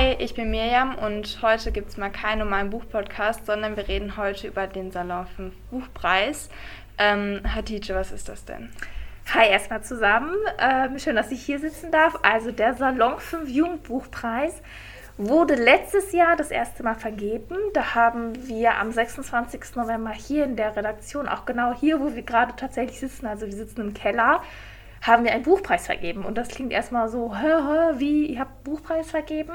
Hi, ich bin Mirjam und heute gibt es mal keinen normalen Buchpodcast, sondern wir reden heute über den Salon 5 Buchpreis. Ähm, Hatice, was ist das denn? Hi erstmal zusammen. Ähm, schön, dass ich hier sitzen darf. Also der Salon 5 Jugendbuchpreis wurde letztes Jahr das erste Mal vergeben. Da haben wir am 26. November hier in der Redaktion, auch genau hier, wo wir gerade tatsächlich sitzen, also wir sitzen im Keller, haben wir einen Buchpreis vergeben. Und das klingt erstmal so, hä, hä, wie, ihr habt Buchpreis vergeben?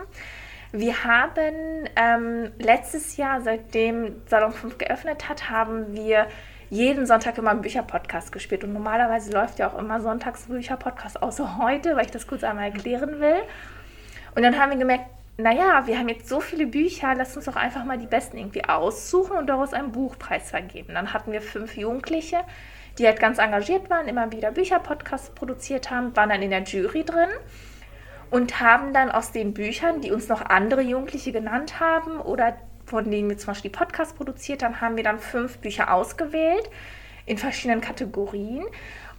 Wir haben ähm, letztes Jahr, seitdem Salon 5 geöffnet hat, haben wir jeden Sonntag immer einen Bücherpodcast gespielt. Und normalerweise läuft ja auch immer sonntags Bücherpodcast, außer heute, weil ich das kurz einmal erklären will. Und dann haben wir gemerkt, naja, wir haben jetzt so viele Bücher, lass uns doch einfach mal die besten irgendwie aussuchen und daraus einen Buchpreis vergeben. Dann hatten wir fünf Jugendliche, die halt ganz engagiert waren, immer wieder Bücherpodcasts produziert haben, waren dann in der Jury drin und haben dann aus den Büchern, die uns noch andere Jugendliche genannt haben oder von denen wir zum Beispiel Podcasts produziert haben, haben wir dann fünf Bücher ausgewählt in verschiedenen Kategorien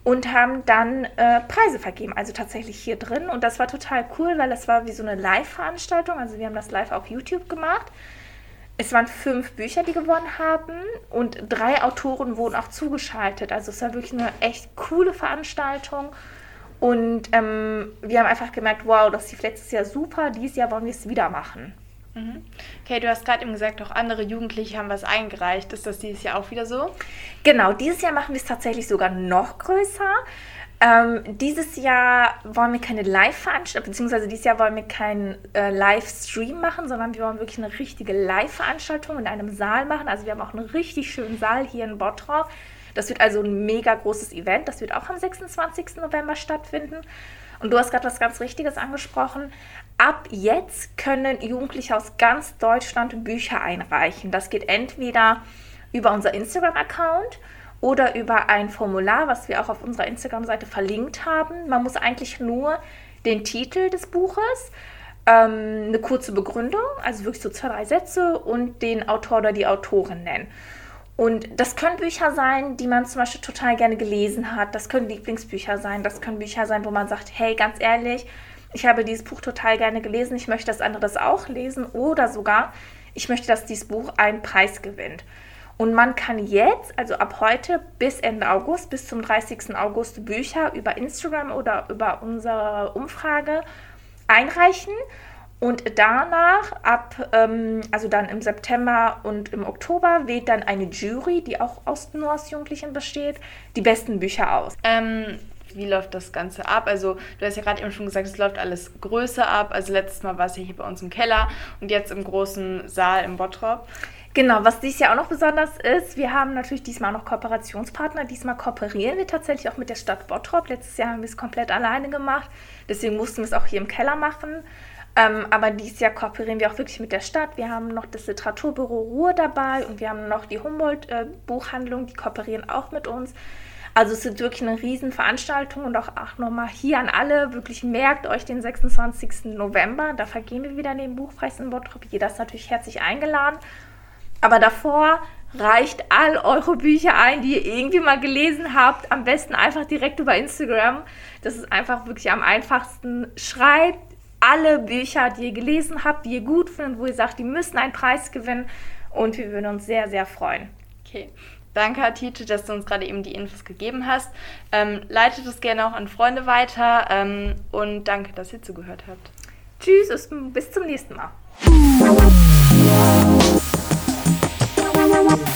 und haben dann äh, Preise vergeben, also tatsächlich hier drin. Und das war total cool, weil das war wie so eine Live-Veranstaltung. Also wir haben das live auf YouTube gemacht. Es waren fünf Bücher, die gewonnen haben und drei Autoren wurden auch zugeschaltet. Also es war wirklich eine echt coole Veranstaltung. Und ähm, wir haben einfach gemerkt, wow, das lief letztes Jahr super, dieses Jahr wollen wir es wieder machen. Mhm. Okay, du hast gerade eben gesagt, auch andere Jugendliche haben was eingereicht. Ist das dieses Jahr auch wieder so? Genau, dieses Jahr machen wir es tatsächlich sogar noch größer. Ähm, dieses Jahr wollen wir keine Live-Veranstaltung, beziehungsweise dieses Jahr wollen wir keinen äh, Livestream machen, sondern wir wollen wirklich eine richtige Live-Veranstaltung in einem Saal machen. Also wir haben auch einen richtig schönen Saal hier in Bottrop. Das wird also ein mega großes Event. Das wird auch am 26. November stattfinden. Und du hast gerade was ganz Richtiges angesprochen. Ab jetzt können Jugendliche aus ganz Deutschland Bücher einreichen. Das geht entweder über unser Instagram-Account oder über ein Formular, was wir auch auf unserer Instagram-Seite verlinkt haben. Man muss eigentlich nur den Titel des Buches, ähm, eine kurze Begründung, also wirklich so zwei, drei Sätze und den Autor oder die Autorin nennen. Und das können Bücher sein, die man zum Beispiel total gerne gelesen hat. Das können Lieblingsbücher sein. Das können Bücher sein, wo man sagt, hey, ganz ehrlich, ich habe dieses Buch total gerne gelesen. Ich möchte, dass andere das auch lesen. Oder sogar, ich möchte, dass dieses Buch einen Preis gewinnt. Und man kann jetzt, also ab heute bis Ende August, bis zum 30. August Bücher über Instagram oder über unsere Umfrage einreichen. Und danach, ab, ähm, also dann im September und im Oktober, wählt dann eine Jury, die auch aus, nur Jugendlichen besteht, die besten Bücher aus. Ähm, wie läuft das Ganze ab? Also, du hast ja gerade eben schon gesagt, es läuft alles größer ab. Also, letztes Mal war es ja hier bei uns im Keller und jetzt im großen Saal im Bottrop. Genau, was dieses Jahr auch noch besonders ist, wir haben natürlich diesmal noch Kooperationspartner. Diesmal kooperieren wir tatsächlich auch mit der Stadt Bottrop. Letztes Jahr haben wir es komplett alleine gemacht. Deswegen mussten wir es auch hier im Keller machen. Ähm, aber dieses Jahr kooperieren wir auch wirklich mit der Stadt. Wir haben noch das Literaturbüro Ruhr dabei und wir haben noch die Humboldt-Buchhandlung, äh, die kooperieren auch mit uns. Also es ist wirklich eine Riesenveranstaltung und auch, auch nochmal hier an alle, wirklich merkt euch den 26. November, da vergehen wir wieder den Buchpreis in Bottrop. Jeder ist natürlich herzlich eingeladen. Aber davor reicht all eure Bücher ein, die ihr irgendwie mal gelesen habt. Am besten einfach direkt über Instagram. Das ist einfach wirklich am einfachsten. Schreibt alle Bücher, die ihr gelesen habt, die ihr gut findet, wo ihr sagt, die müssen einen Preis gewinnen. Und wir würden uns sehr, sehr freuen. Okay. Danke, Hatice, dass du uns gerade eben die Infos gegeben hast. Ähm, leitet es gerne auch an Freunde weiter ähm, und danke, dass ihr zugehört habt. Tschüss, bis zum nächsten Mal. Thank you.